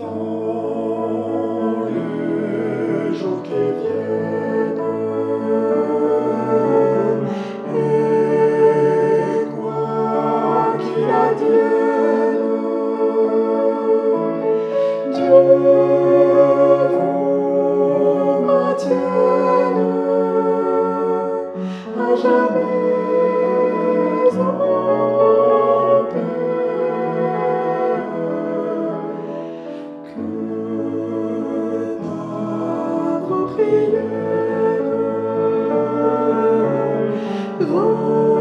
또 votre